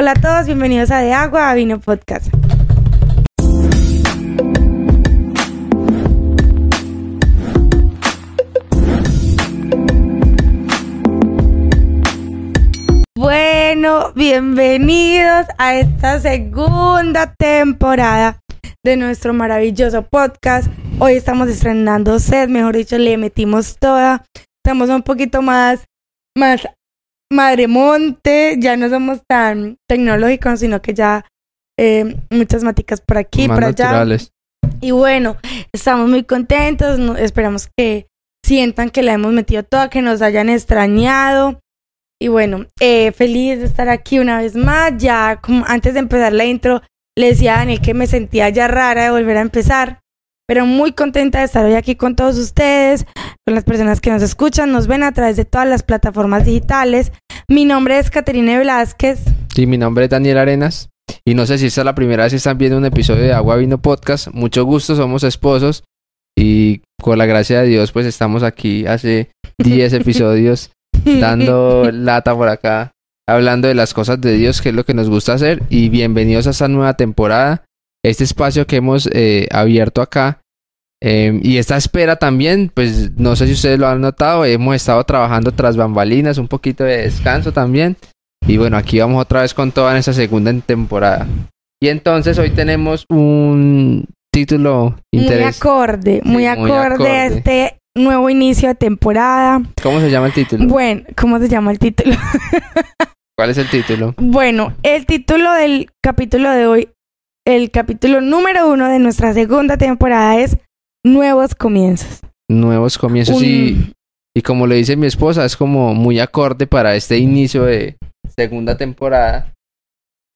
Hola a todos, bienvenidos a De Agua a Vino Podcast. Bueno, bienvenidos a esta segunda temporada de nuestro maravilloso podcast. Hoy estamos estrenando set, mejor dicho, le metimos toda. Estamos un poquito más, más madremonte, ya no somos tan tecnológicos, sino que ya eh, muchas maticas por aquí, Más por allá. naturales. Y bueno, estamos muy contentos, no- esperamos que sientan que la hemos metido toda, que nos hayan extrañado. Y bueno, eh, feliz de estar aquí una vez más. Ya como antes de empezar la intro, le decía a Daniel que me sentía ya rara de volver a empezar, pero muy contenta de estar hoy aquí con todos ustedes, con las personas que nos escuchan, nos ven a través de todas las plataformas digitales. Mi nombre es Caterine Velázquez. Sí, mi nombre es Daniel Arenas. Y no sé si esta es la primera vez que están viendo un episodio de Agua Vino Podcast. Mucho gusto, somos esposos. Y con la gracia de Dios, pues estamos aquí hace 10 episodios dando lata por acá, hablando de las cosas de Dios, que es lo que nos gusta hacer. Y bienvenidos a esta nueva temporada, este espacio que hemos eh, abierto acá. Eh, y esta espera también, pues no sé si ustedes lo han notado, hemos estado trabajando tras bambalinas, un poquito de descanso también. Y bueno, aquí vamos otra vez con toda en esta segunda temporada. Y entonces hoy tenemos un título Muy interesante. acorde, muy muy acorde a acorde. este nuevo inicio de temporada. ¿Cómo se llama el título? Bueno, ¿cómo se llama el título? ¿Cuál es el título? Bueno, el título del capítulo de hoy, el capítulo número uno de nuestra segunda temporada es Nuevos Comienzos. Nuevos comienzos Un- y, y como le dice mi esposa, es como muy acorde para este inicio de segunda temporada.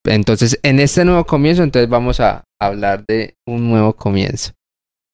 Entonces, en este nuevo comienzo, entonces vamos a hablar de un nuevo comienzo.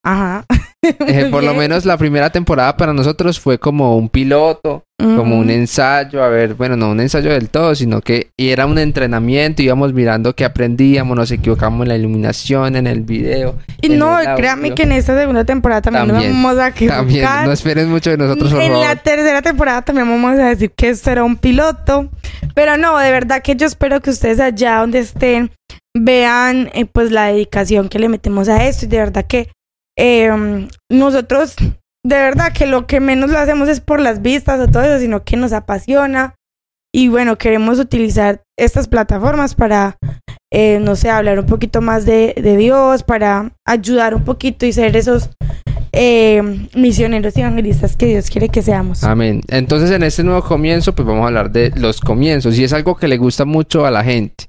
Ajá. Eh, por lo menos la primera temporada para nosotros fue como un piloto, como un ensayo, a ver, bueno, no un ensayo del todo, sino que y era un entrenamiento, íbamos mirando qué aprendíamos, nos equivocamos en la iluminación, en el video. Y no, audio. que en esta segunda temporada también, También, nos vamos a equivocar. También, no esperen mucho de nosotros, en la tercera temporada también vamos a decir que esto era un piloto. Pero no, de verdad que yo espero que ustedes allá donde estén vean eh, pues la dedicación que le metemos a esto. Y de verdad que eh, nosotros, de verdad que lo que menos lo hacemos es por las vistas o todo eso, sino que nos apasiona. Y bueno, queremos utilizar estas plataformas para, eh, no sé, hablar un poquito más de, Dios, para ayudar un poquito y ser esos eh, misioneros y evangelistas que Dios quiere que seamos. Amén. Entonces, en este nuevo comienzo, pues vamos a hablar de los comienzos. Y es algo que le gusta mucho a la gente.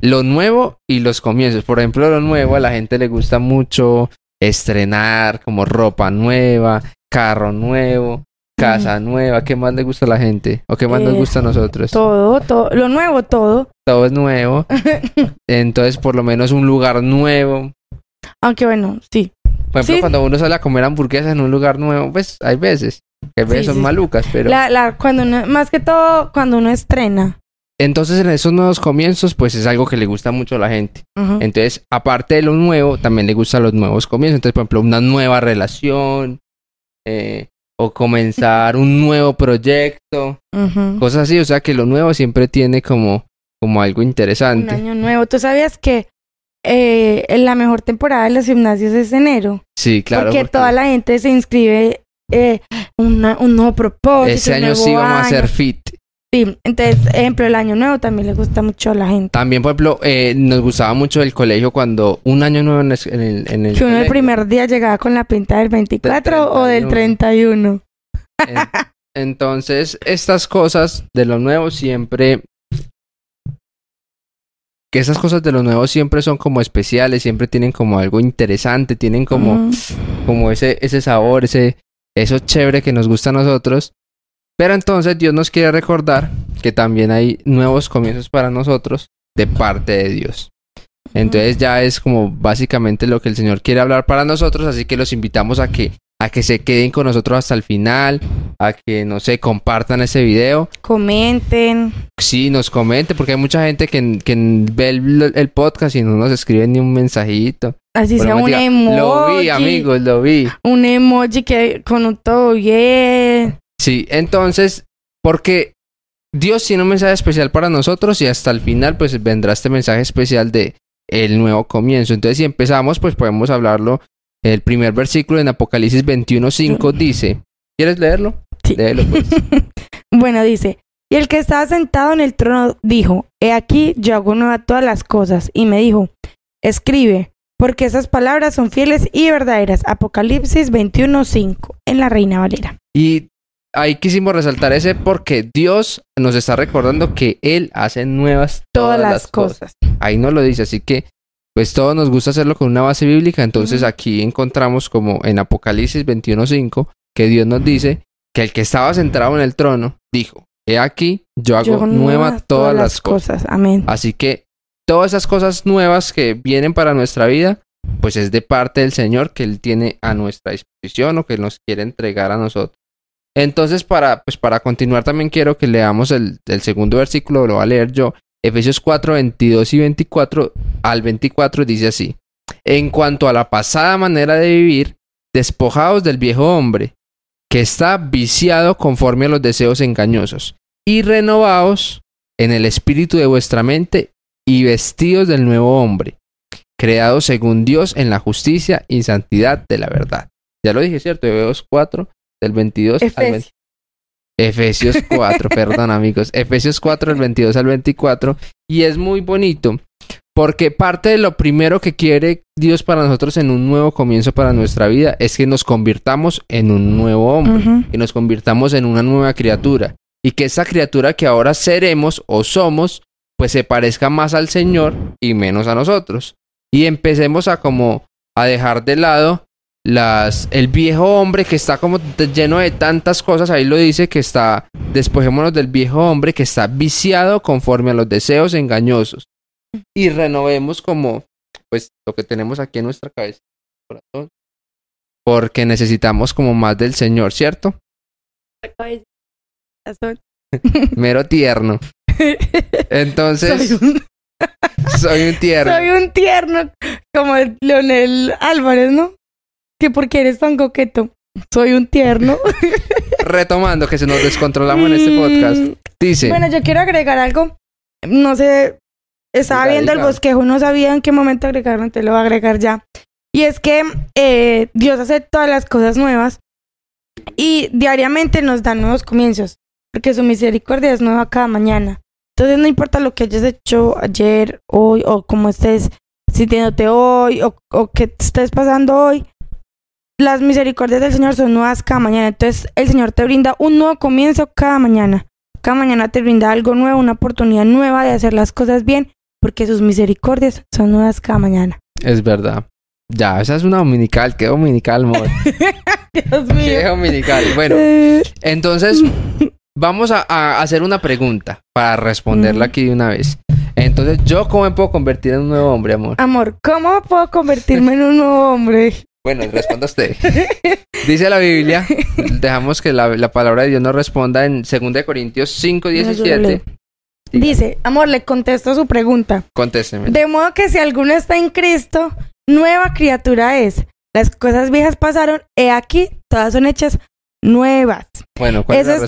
Lo nuevo y los comienzos. Por ejemplo, lo nuevo a la gente le gusta mucho estrenar como ropa nueva, carro nuevo, casa nueva. ¿Qué más le gusta a la gente? ¿O qué más nos Eh, gusta a nosotros? Todo, todo, lo nuevo, todo. Todo es nuevo. Entonces, por lo menos un lugar nuevo. Aunque bueno, sí. Por ejemplo, Sí. cuando uno sale a comer hamburguesas en un lugar nuevo, pues hay veces. Que a veces Sí, son sí. malucas, pero... La, la, cuando uno, más que todo, cuando uno estrena. Entonces, en esos nuevos comienzos, pues es algo que le gusta mucho a la gente. Entonces, aparte de lo nuevo, también le gustan los nuevos comienzos. Entonces, por ejemplo, una nueva relación, eh, o comenzar un nuevo proyecto, cosas así. O sea, que lo nuevo siempre tiene como, como algo Un interesante. año nuevo. ¿Tú sabías que eh, en la mejor temporada de los gimnasios es enero? Sí, claro. porque, porque toda la gente se inscribe eh, una- un nuevo propósito. ese un año sí vamos a hacer fit. Sí, entonces, ejemplo, el año nuevo también le gusta mucho a la gente. También, por ejemplo, eh, nos gustaba mucho el colegio cuando un año nuevo en el, en el, el Que uno el colegio. primer día llegaba con la pinta del 24 o del 31. En- Entonces, estas cosas de lo nuevo siempre... Que esas cosas de lo nuevo siempre son como especiales, siempre tienen como algo interesante, tienen como, como ese, ese sabor, ese, eso chévere que nos gusta a nosotros. Pero entonces Dios nos quiere recordar que también hay nuevos comienzos para nosotros de parte de Dios. Entonces ya es como básicamente lo que el Señor quiere hablar para nosotros, así que los invitamos a que a que se queden con nosotros hasta el final, a que no sé, compartan ese video, Comenten. sí, nos comenten, porque hay mucha gente que, que ve el, el podcast y no nos escribe ni un mensajito. Así sea un diga, emoji. Lo vi, amigos, lo vi. Un emoji que con un todo bien. Sí, entonces, porque Dios tiene un mensaje especial para nosotros y hasta el final pues vendrá este mensaje especial de el nuevo comienzo. Entonces si empezamos pues podemos hablarlo. El primer versículo en Apocalipsis 21.5 dice, ¿quieres leerlo? Sí. Léelo, pues. Bueno, dice, y el que estaba sentado en el trono dijo, He aquí, yo hago nueva todas las cosas. Y me dijo, escribe, porque esas palabras son fieles y verdaderas. Apocalipsis 21.5, en la Reina Valera. Y ahí quisimos resaltar ese porque Dios nos está recordando que Él hace nuevas Todas, las cosas. Ahí nos lo dice, así que pues todos nos gusta hacerlo con una base bíblica, entonces aquí encontramos como en Apocalipsis 21.5 que Dios nos dice que el que estaba sentado en el trono dijo, he aquí, yo hago Yo nueva nuevas todas las cosas. Amén. Así que todas esas cosas nuevas que vienen para nuestra vida, pues es de parte del Señor que Él tiene a nuestra disposición o que nos quiere entregar a nosotros. Entonces, para, pues para continuar, también quiero que leamos el, segundo versículo, lo voy a leer yo. Efesios 4, 22 y 24 al 24 dice así. En cuanto a la pasada manera de vivir, despojaos del viejo hombre, que está viciado conforme a los deseos engañosos, y renovaos en el espíritu de vuestra mente y vestidos del nuevo hombre, creado según Dios en la justicia y santidad de la verdad. Ya lo dije, ¿cierto? Efesios 4, del 22 al 20. Efesios. Efesios 4, perdón amigos. Efesios 4, del 22 al 24. Y es muy bonito porque parte de lo primero que quiere Dios para nosotros en un nuevo comienzo para nuestra vida es que nos convirtamos en un nuevo hombre, Ujú. que nos convirtamos en una nueva criatura y que esa criatura que ahora seremos o somos pues se parezca más al Señor y menos a nosotros. Y empecemos a como a dejar de lado las el viejo hombre que está como lleno de tantas cosas, ahí lo dice que está despojémonos del viejo hombre que está viciado conforme a los deseos engañosos y renovemos como pues lo que tenemos aquí en nuestra cabeza, corazón, porque necesitamos como más del Señor, ¿cierto? Mero tierno. Entonces, soy, un, soy un tierno. soy un tierno como el Leonel Álvarez, ¿no? Que porque eres tan coqueto. Soy un tierno. Retomando que se nos descontrolamos en este Mm, podcast. Dice, Bueno, yo quiero agregar algo. No sé, estaba Diga, viendo el diga. bosquejo, no sabía en qué momento agregarlo, te lo voy a agregar ya. Y es que eh, Dios hace todas las cosas nuevas y diariamente nos da nuevos comienzos, porque su misericordia es nueva cada mañana. Entonces no importa lo que hayas hecho ayer, hoy, o cómo estés sintiéndote hoy, o, o te estés pasando hoy, las misericordias del Señor son nuevas cada mañana. Entonces el Señor te brinda un nuevo comienzo cada mañana. Cada mañana te brinda algo nuevo, una oportunidad nueva de hacer las cosas bien, porque sus misericordias son nuevas cada mañana. es verdad. Ya, esa es una dominical. ¿Qué dominical, amor? Dios ¿Qué dominical? Bueno, entonces vamos a, a hacer una pregunta para responderla Ujú. aquí de una vez. Entonces, ¿yo cómo me puedo convertir en un nuevo hombre, amor? amor, ¿cómo puedo convertirme en un nuevo hombre? Bueno, responda usted. Dice la Biblia, dejamos que la, la palabra de Dios nos responda en 2 Corintios 5, No, yo lo 17. leo. Dice, amor, le contesto su pregunta. Contésteme. De modo que si alguno está en Cristo, nueva criatura es. Las cosas viejas pasaron, he aquí, todas son hechas nuevas. Bueno, ¿cuál es Eso la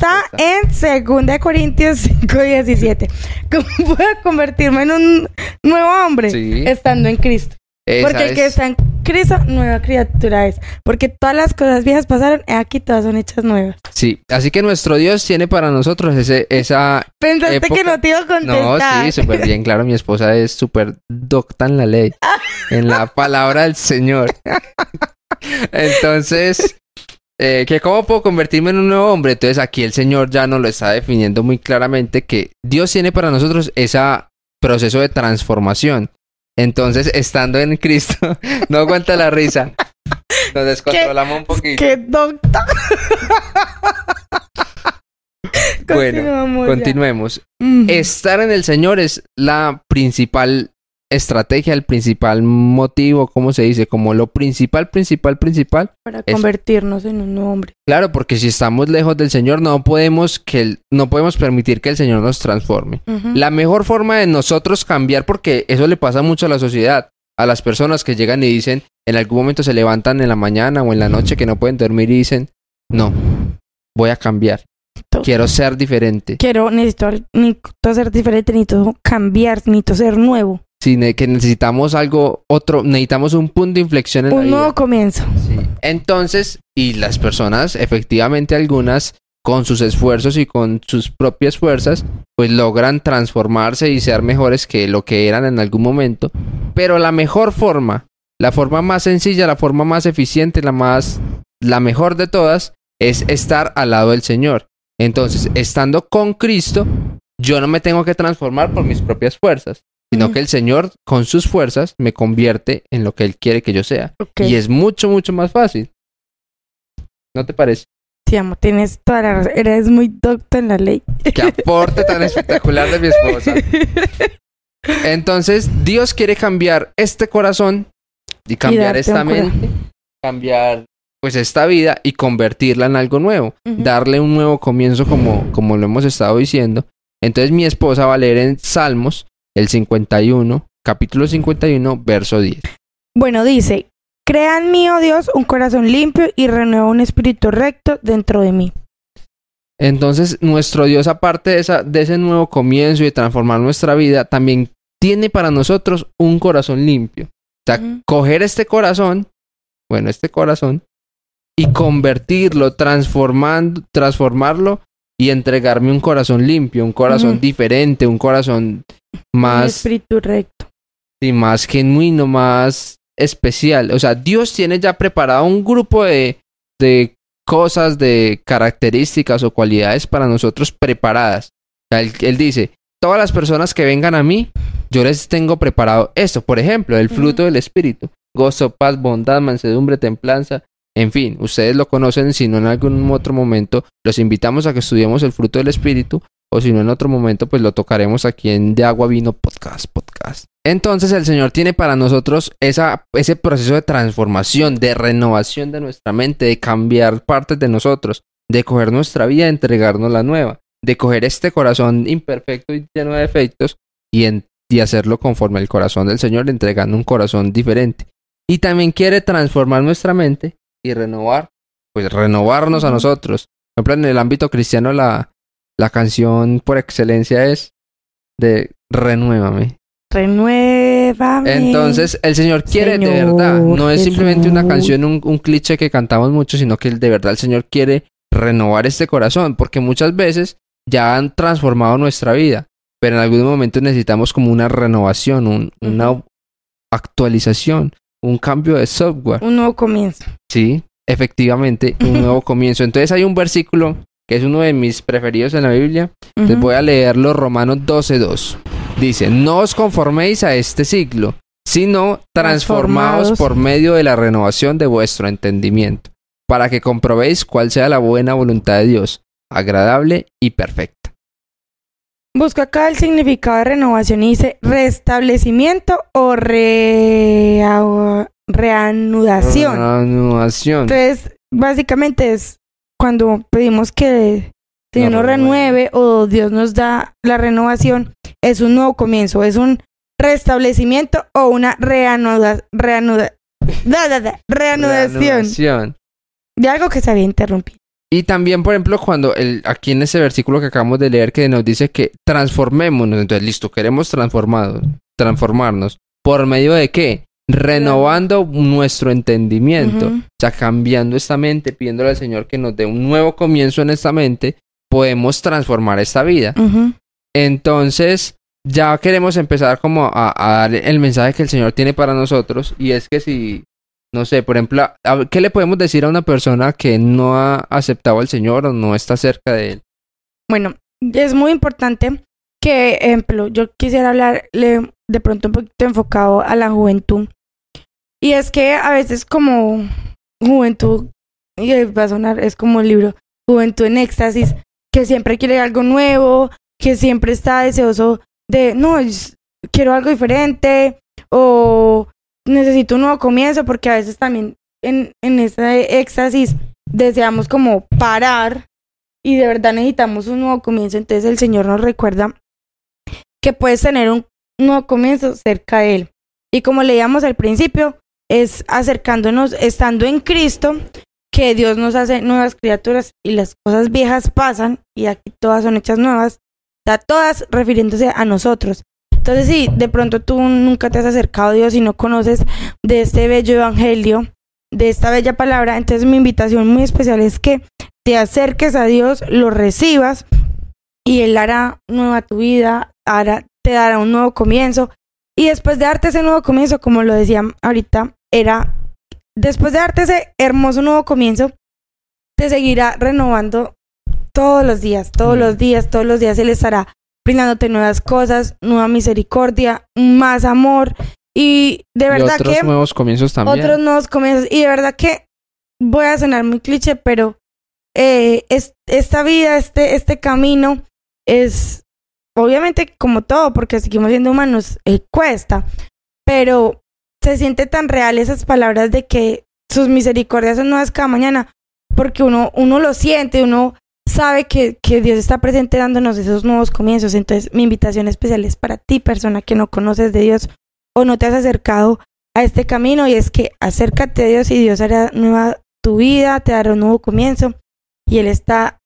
está en 2 Corintios 5, 17. ¿Cómo puedo convertirme en un nuevo hombre? Sí, Estando en Cristo. Esa Porque el que es- está en Cristo, nueva criatura es. Porque todas las cosas viejas pasaron, aquí todas son hechas nuevas. Sí, así que nuestro Dios tiene para nosotros ese, esa... Pensaste Época- que no te iba a No, contestar. sí, súper bien, claro, mi esposa es súper docta en la ley, en la palabra del Señor. Entonces, eh, que ¿cómo puedo convertirme en un nuevo hombre? Entonces aquí el Señor ya nos lo está definiendo muy claramente que Dios tiene para nosotros ese proceso de transformación. Entonces, estando en Cristo, no aguanta la risa. Nos descontrolamos un poquito. ¡Qué docta! Bueno. Continuemos. Estar en el Señor es la principal estrategia, el principal motivo, ¿cómo se dice? Como lo principal, principal, principal. Para es- convertirnos en un hombre. Claro, porque si estamos lejos del Señor, no podemos que el- no podemos permitir que el Señor nos transforme. La mejor forma de nosotros cambiar, porque eso le pasa mucho a la sociedad, a las personas que llegan y dicen, en algún momento se levantan en la mañana o en la noche que no pueden dormir y dicen, no, voy a cambiar. Quiero ser diferente. Quiero, necesito, necesito ser diferente, necesito cambiar, necesito ser nuevo. Sí, que necesitamos algo, otro, necesitamos un punto de inflexión en la Un vida. nuevo comienzo. Sí. Entonces, y las personas, efectivamente algunas, con sus esfuerzos y con sus propias fuerzas, pues logran transformarse y ser mejores que lo que eran en algún momento. Pero la mejor forma, la forma más sencilla, la forma más eficiente, la más, la mejor de todas, es estar al lado del Señor. Entonces, estando con Cristo, yo no me tengo que transformar por mis propias fuerzas, sino que el Señor, con sus fuerzas, me convierte en lo que Él quiere que yo sea. Y es mucho, mucho más fácil. ¿No te parece? Te amo, tienes toda la razón. Eres muy docto en la ley. Qué aporte tan espectacular de mi esposa. Entonces, Dios quiere cambiar este corazón y cambiar esta mente, cambiar pues esta vida y convertirla en algo nuevo, darle un nuevo comienzo como, como lo hemos estado diciendo. Entonces mi esposa va a leer en Salmos el 51, capítulo 51, verso 10. Bueno, dice, crea en mí, oh Dios, un corazón limpio y renueva un espíritu recto dentro de mí. Entonces, nuestro Dios, aparte de, esa, de ese nuevo comienzo y de transformar nuestra vida, también tiene para nosotros un corazón limpio. O sea, coger este corazón, bueno, este corazón, y convertirlo, transformando, transformarlo y entregarme un corazón limpio, un corazón diferente, un corazón Un más, espíritu recto. y más genuino, más especial. O sea, Dios tiene ya preparado un grupo de, de cosas, de características o cualidades para nosotros preparadas. Él dice, todas las personas que vengan a mí, yo les tengo preparado esto. Por ejemplo, el fruto del Espíritu. Gozo, paz, bondad, mansedumbre, templanza. En fin, ustedes lo conocen, si no en algún otro momento, los invitamos a que estudiemos el fruto del Espíritu o si no en otro momento, pues lo tocaremos aquí en De Agua Vino Podcast, podcast. Entonces el Señor tiene para nosotros ese proceso de transformación, de renovación de nuestra mente, de cambiar partes de nosotros, de coger nuestra vida entregarnos la nueva, de coger este corazón imperfecto y lleno de defectos y hacerlo conforme al corazón del Señor, entregando un corazón diferente. Y también quiere transformar nuestra mente y renovar, pues renovarnos a nosotros. Por ejemplo, en el ámbito cristiano la, la canción por excelencia es de Renuévame. Renuévame. Entonces, el Señor quiere de verdad, no es simplemente una canción, un, un cliché que cantamos mucho, sino que de verdad el Señor quiere renovar este corazón, porque muchas veces ya han transformado nuestra vida, pero en algún momento necesitamos como una renovación, un- una actualización, un cambio de software. Un nuevo comienzo. Sí, efectivamente, un nuevo comienzo. Entonces hay un versículo que es uno de mis preferidos en la Biblia, les Ujú. voy a leerlo Romanos 12.2. Dice, no os conforméis a este siglo, sino transformaos Transformaos. por medio de la renovación de vuestro entendimiento, para que comprobéis cuál sea la buena voluntad de Dios, agradable y perfecta. Busca acá el significado de renovación y dice restablecimiento o rea- reanudación. Renovación. Entonces, básicamente es cuando pedimos que el Señor Nos nos renueve o Dios nos da la renovación, es un nuevo comienzo, es un restablecimiento o una reanuda, reanuda, da, da, da, reanudación Reanudación. de algo que se había interrumpido. Y también, por ejemplo, cuando el, aquí en ese versículo que acabamos de leer que nos dice que transformémonos, entonces listo, queremos transformados, transformarnos. ¿Por medio de qué? Renovando nuestro entendimiento. Ujú. O sea, cambiando esta mente, pidiéndole al Señor que nos dé un nuevo comienzo en esta mente, podemos transformar esta vida. Entonces, ya queremos empezar como a, a dar el mensaje que el Señor tiene para nosotros. Y es que si, no sé, por ejemplo, ¿qué le podemos decir a una persona que no ha aceptado al Señor o no está cerca de Él? Bueno, es muy importante que, ejemplo, yo quisiera hablarle de pronto un poquito enfocado a la juventud. Y es que a veces como juventud, y va a sonar, es como el libro Juventud en Éxtasis, que siempre quiere algo nuevo, que siempre está deseoso de, no, quiero algo diferente, o necesito un nuevo comienzo, porque a veces también en, en ese éxtasis deseamos como parar y de verdad necesitamos un nuevo comienzo. Entonces el Señor nos recuerda que puedes tener un nuevo comienzo cerca de Él. Y como leíamos al principio, es acercándonos, estando en Cristo, que Dios nos hace nuevas criaturas y las cosas viejas pasan y aquí todas son hechas nuevas, está todas refiriéndose a nosotros. Entonces, si de pronto tú nunca te has acercado a Dios y no conoces de este bello evangelio, de esta bella palabra, entonces mi invitación muy especial es que te acerques a Dios, lo recibas y Él hará nueva tu vida, hará, te dará un nuevo comienzo. Y después de darte ese nuevo comienzo, como lo decía ahorita, era, después de darte ese hermoso nuevo comienzo, te seguirá renovando todos los días, todos Mm. los días, todos los días Él estará brindándote nuevas cosas, nueva misericordia, más amor. Y de y verdad otros que nuevos comienzos también. otros nuevos comienzos. Y de verdad que voy a sonar muy cliché, pero eh, es, esta vida, este, este camino es obviamente como todo, porque seguimos siendo humanos, eh, cuesta, pero se siente tan real esas palabras de que sus misericordias son nuevas cada mañana, porque uno, uno lo siente, uno sabe que, que Dios está presente dándonos esos nuevos comienzos. Entonces, mi invitación especial es para ti, persona que no conoces de Dios o no te has acercado a este camino, y es que acércate a Dios y Dios hará nueva tu vida, te dará un nuevo comienzo, y Él está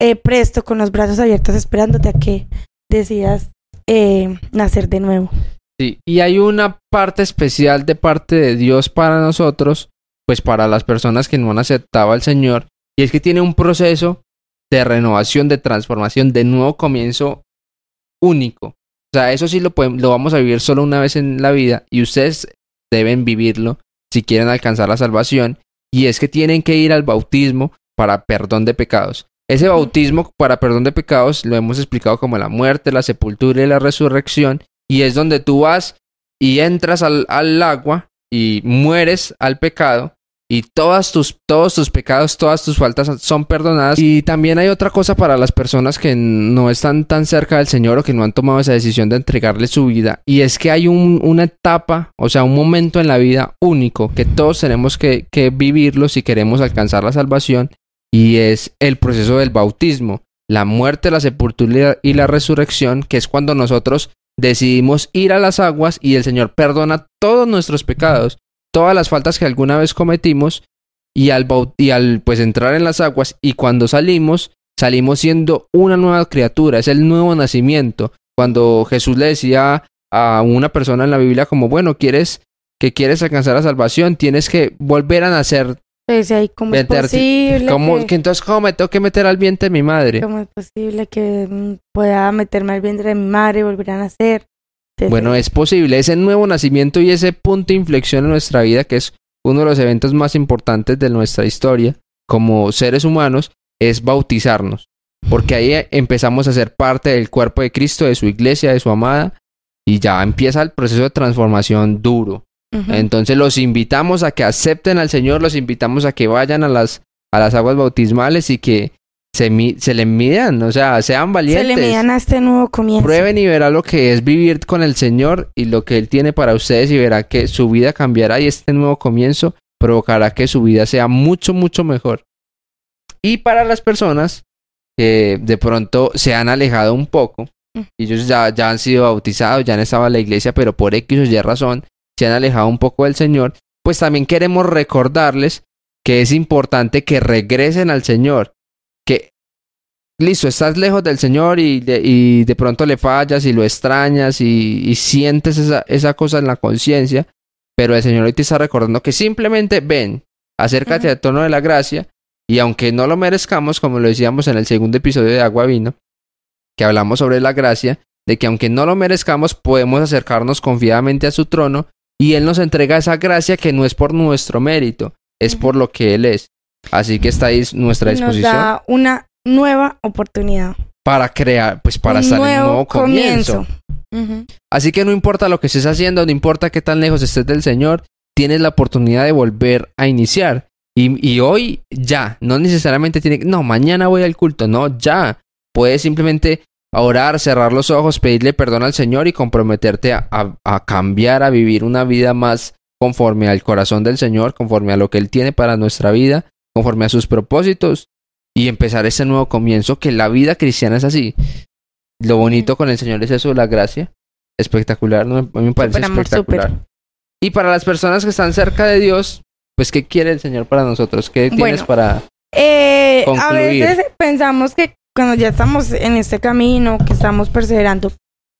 eh, presto con los brazos abiertos esperándote a que decidas eh, nacer de nuevo. Sí, y hay una parte especial de parte de Dios para nosotros, pues para las personas que no han aceptado al Señor, y es que tiene un proceso de renovación, de transformación, de nuevo comienzo único. O sea, eso sí lo, podemos, lo vamos a vivir solo una vez en la vida y ustedes deben vivirlo si quieren alcanzar la salvación, y es que tienen que ir al bautismo para perdón de pecados. Ese bautismo para perdón de pecados lo hemos explicado como la muerte, la sepultura y la resurrección, y es donde tú vas y entras al, al agua y mueres al pecado y todas tus, todos tus pecados, todas tus faltas son perdonadas. Y también hay otra cosa para las personas que no están tan cerca del Señor o que no han tomado esa decisión de entregarle su vida. Y es que hay un- una etapa, o sea, un momento en la vida único que todos tenemos que, que vivirlo si queremos alcanzar la salvación. Y es el proceso del bautismo, la muerte, la sepultura y la resurrección, que es cuando nosotros decidimos ir a las aguas y el Señor perdona todos nuestros pecados, todas las faltas que alguna vez cometimos y al, y al pues entrar en las aguas y cuando salimos, salimos siendo una nueva criatura, es el nuevo nacimiento. Cuando Jesús le decía a una persona en la Biblia como, bueno, quieres que quieres alcanzar la salvación, tienes que volver a nacer. Pues ahí, ¿cómo es posible? ¿Cómo, que- que entonces, ¿cómo me tengo que meter al vientre de mi madre? ¿Cómo es posible que mm, pueda meterme al vientre de mi madre y volver a nacer? Entonces, Bueno, es posible, ese nuevo nacimiento y ese punto de inflexión en nuestra vida, que es uno de los eventos más importantes de nuestra historia como seres humanos, es bautizarnos. Porque ahí eh, empezamos a ser parte del cuerpo de Cristo, de su iglesia, de su amada, y ya empieza el proceso de transformación duro. Entonces los invitamos a que acepten al Señor, los invitamos a que vayan a las, a las aguas bautismales y que se, mi- se le midan, o sea, sean se valientes. le midan a este nuevo comienzo. Prueben y verá lo que es vivir con el Señor y lo que Él tiene para ustedes y verá que su vida cambiará y este nuevo comienzo provocará que su vida sea mucho, mucho mejor. Y para las personas que de pronto se han alejado un poco, Mm. y ellos ya, ya han sido bautizados, ya han estado en la iglesia, pero por X o Y razón se han alejado un poco del Señor, pues también queremos recordarles que es importante que regresen al Señor, listo, estás lejos del Señor y de, y de pronto le fallas y lo extrañas y, y sientes esa, esa cosa en la conciencia, pero el Señor hoy te está recordando que simplemente ven, acércate al tono de la gracia y aunque no lo merezcamos, como lo decíamos en el segundo episodio de Agua Vino, que hablamos sobre la gracia, de que aunque no lo merezcamos, podemos acercarnos confiadamente a su trono y Él nos entrega esa gracia que no es por nuestro mérito, es por lo que Él es. Así que está ahí nuestra nos disposición. da una nueva oportunidad. para crear, pues para un estar en nuevo un nuevo comienzo. Así que no importa lo que estés haciendo, no importa qué tan lejos estés del Señor, tienes la oportunidad de volver a iniciar. Y, y hoy ya, no necesariamente tiene que, no, mañana voy al culto, no, ya. Puedes simplemente orar, cerrar los ojos, pedirle perdón al Señor y comprometerte a, a- a cambiar, a vivir una vida más conforme al corazón del Señor, conforme a lo que Él tiene para nuestra vida, conforme a sus propósitos y empezar ese nuevo comienzo, que la vida cristiana es así. Lo bonito con el Señor es eso, la gracia. Espectacular, ¿no? a mí me parece espectacular. Y para las personas que están cerca de Dios, pues, ¿qué quiere el Señor para nosotros? ¿Qué tienes Bueno, para...? Eh, a Concluir. veces pensamos que cuando ya estamos en este camino, que estamos perseverando,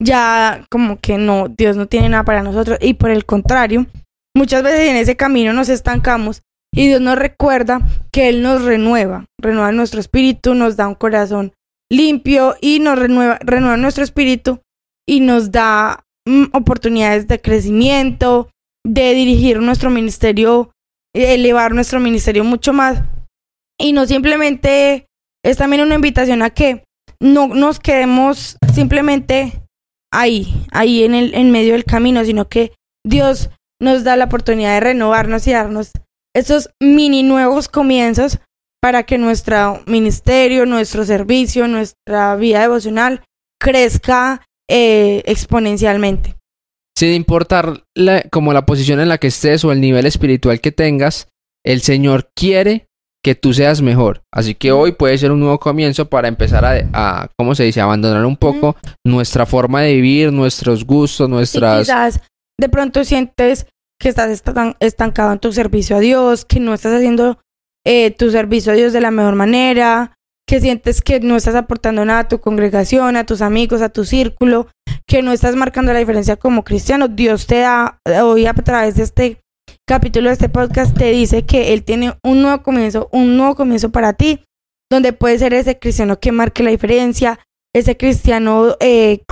ya como que no, Dios no tiene nada para nosotros. Y por el contrario, muchas veces en ese camino nos estancamos y Dios nos recuerda que Él nos renueva, renueva nuestro espíritu, nos da un corazón limpio y nos renueva, renueva nuestro espíritu y nos da mm, oportunidades de crecimiento, de dirigir nuestro ministerio, elevar nuestro ministerio mucho más. Y no simplemente es también una invitación a que no nos quedemos simplemente ahí, ahí en el en medio del camino, sino que Dios nos da la oportunidad de renovarnos y darnos esos mini nuevos comienzos para que nuestro ministerio, nuestro servicio, nuestra vida devocional crezca eh, exponencialmente. Sin importar la- como la posición en la que estés o el nivel espiritual que tengas, el Señor quiere que tú seas mejor. Así que hoy puede ser un nuevo comienzo para empezar a, a ¿cómo se dice?, abandonar un poco nuestra forma de vivir, nuestros gustos, nuestras... quizás de pronto sientes que estás estan- estancado en tu servicio a Dios, que no estás haciendo eh, tu servicio a Dios de la mejor manera, que sientes que no estás aportando nada a tu congregación, a tus amigos, a tu círculo, que no estás marcando la diferencia como cristiano. Dios te da, hoy a través de este capítulo de este podcast, te dice que Él tiene un nuevo comienzo, un nuevo comienzo para ti, donde puedes ser ese cristiano que marque la diferencia, ese cristiano eh,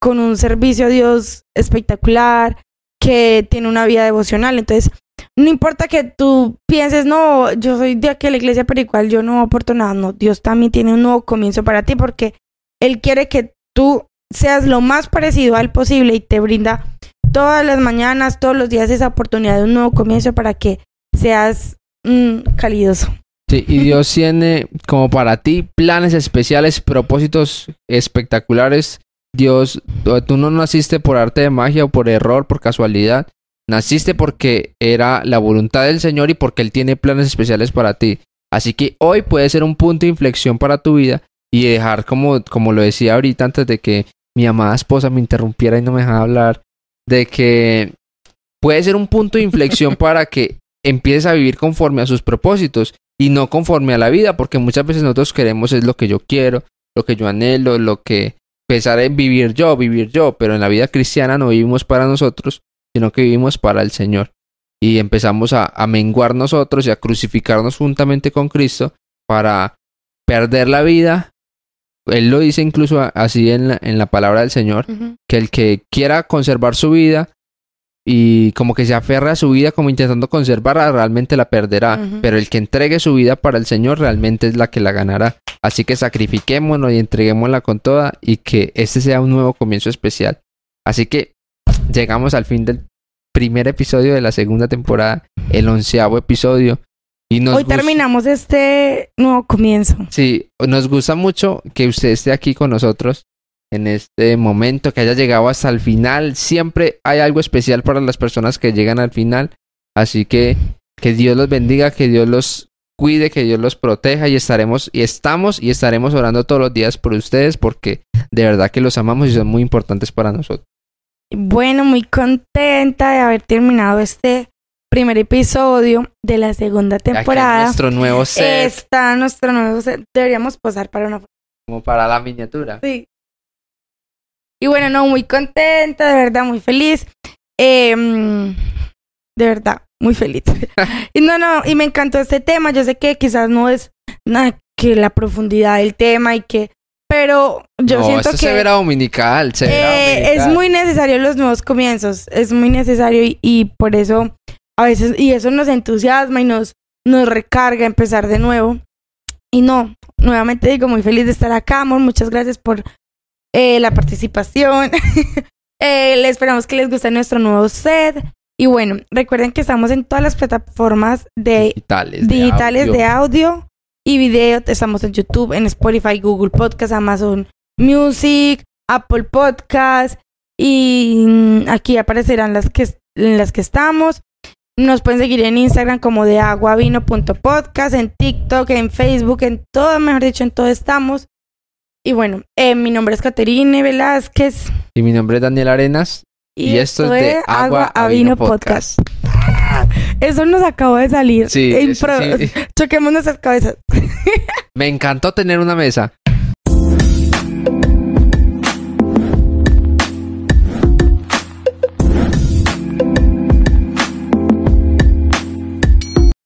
con un servicio a Dios espectacular, que tiene una vida devocional. Entonces, no importa que tú pienses, no, yo soy de aquella iglesia, pero igual yo no aporto nada. No, Dios también tiene un nuevo comienzo para ti porque Él quiere que tú seas lo más parecido a Él posible y te brinda todas las mañanas, todos los días esa oportunidad de un nuevo comienzo para que seas mm, calidoso. Sí, y Dios tiene como para ti planes especiales, propósitos espectaculares. Dios, tú no naciste por arte de magia o por error, por casualidad. Naciste porque era la voluntad del Señor y porque Él tiene planes especiales para ti. Así que hoy puede ser un punto de inflexión para tu vida y dejar como, como lo decía ahorita antes de que mi amada esposa me interrumpiera y no me dejara hablar, de que puede ser un punto de inflexión para que empieces a vivir conforme a sus propósitos y no conforme a la vida, porque muchas veces nosotros queremos es lo que yo quiero, lo que yo anhelo, lo que pensar en vivir yo, vivir yo, pero en la vida cristiana no vivimos para nosotros, sino que vivimos para el Señor. Y empezamos a, a menguar nosotros y a crucificarnos juntamente con Cristo para perder la vida. Él lo dice incluso así en la, en la palabra del Señor, que el que quiera conservar su vida y como que se aferra a su vida como intentando conservarla, realmente la perderá. Pero el que entregue su vida para el Señor realmente es la que la ganará. Así que sacrifiquémonos y entreguémosla con toda y que este sea un nuevo comienzo especial. Así que llegamos al fin del primer episodio de la segunda temporada, el onceavo episodio. Y nos Hoy terminamos este nuevo comienzo. Sí, nos gusta mucho que usted esté aquí con nosotros en este momento, que haya llegado hasta el final. Siempre hay algo especial para las personas que llegan al final. Así que que Dios los bendiga, que Dios los cuide, que Dios los proteja y estaremos y estamos y estaremos orando todos los días por ustedes porque de verdad que los amamos y son muy importantes para nosotros. Bueno, muy contenta de haber terminado este primer episodio de la segunda Aquí temporada. nuestro nuevo set Está nuestro nuevo set. Deberíamos posar para una como para la miniatura. Sí. Y bueno, no, muy contenta, de verdad, muy feliz. Em, de verdad, muy feliz. y no, no, y me encantó este tema. Yo sé que quizás no es nada que la profundidad del tema y que. Pero yo no, siento esto que. se verá dominical, se verá Eh, es dominical. muy necesario los nuevos comienzos, es muy necesario y, y por eso a veces, y eso nos entusiasma y nos, nos recarga empezar de nuevo. Y no, nuevamente digo, muy feliz de estar acá, amor, muchas gracias por eh, la participación. Eh, le esperamos que les guste nuestro nuevo set. Y bueno, recuerden que estamos en todas las plataformas de digitales, digitales de audio. audio y video. Estamos en YouTube, en Spotify, Google Podcast, Amazon Music, Apple Podcast y mm, aquí aparecerán las que en las que estamos. Nos pueden seguir en Instagram como de aguavino.podcast, en TikTok, en Facebook, en todo, mejor dicho, en todo estamos. Y bueno, eh, mi nombre es Caterine Velázquez Y mi nombre es Daniel Arenas. Y esto es de Agua a Vino Podcast. Eso nos acabó de salir. Sí, eso sí. Choquemos nuestras cabezas. Me encantó tener una mesa.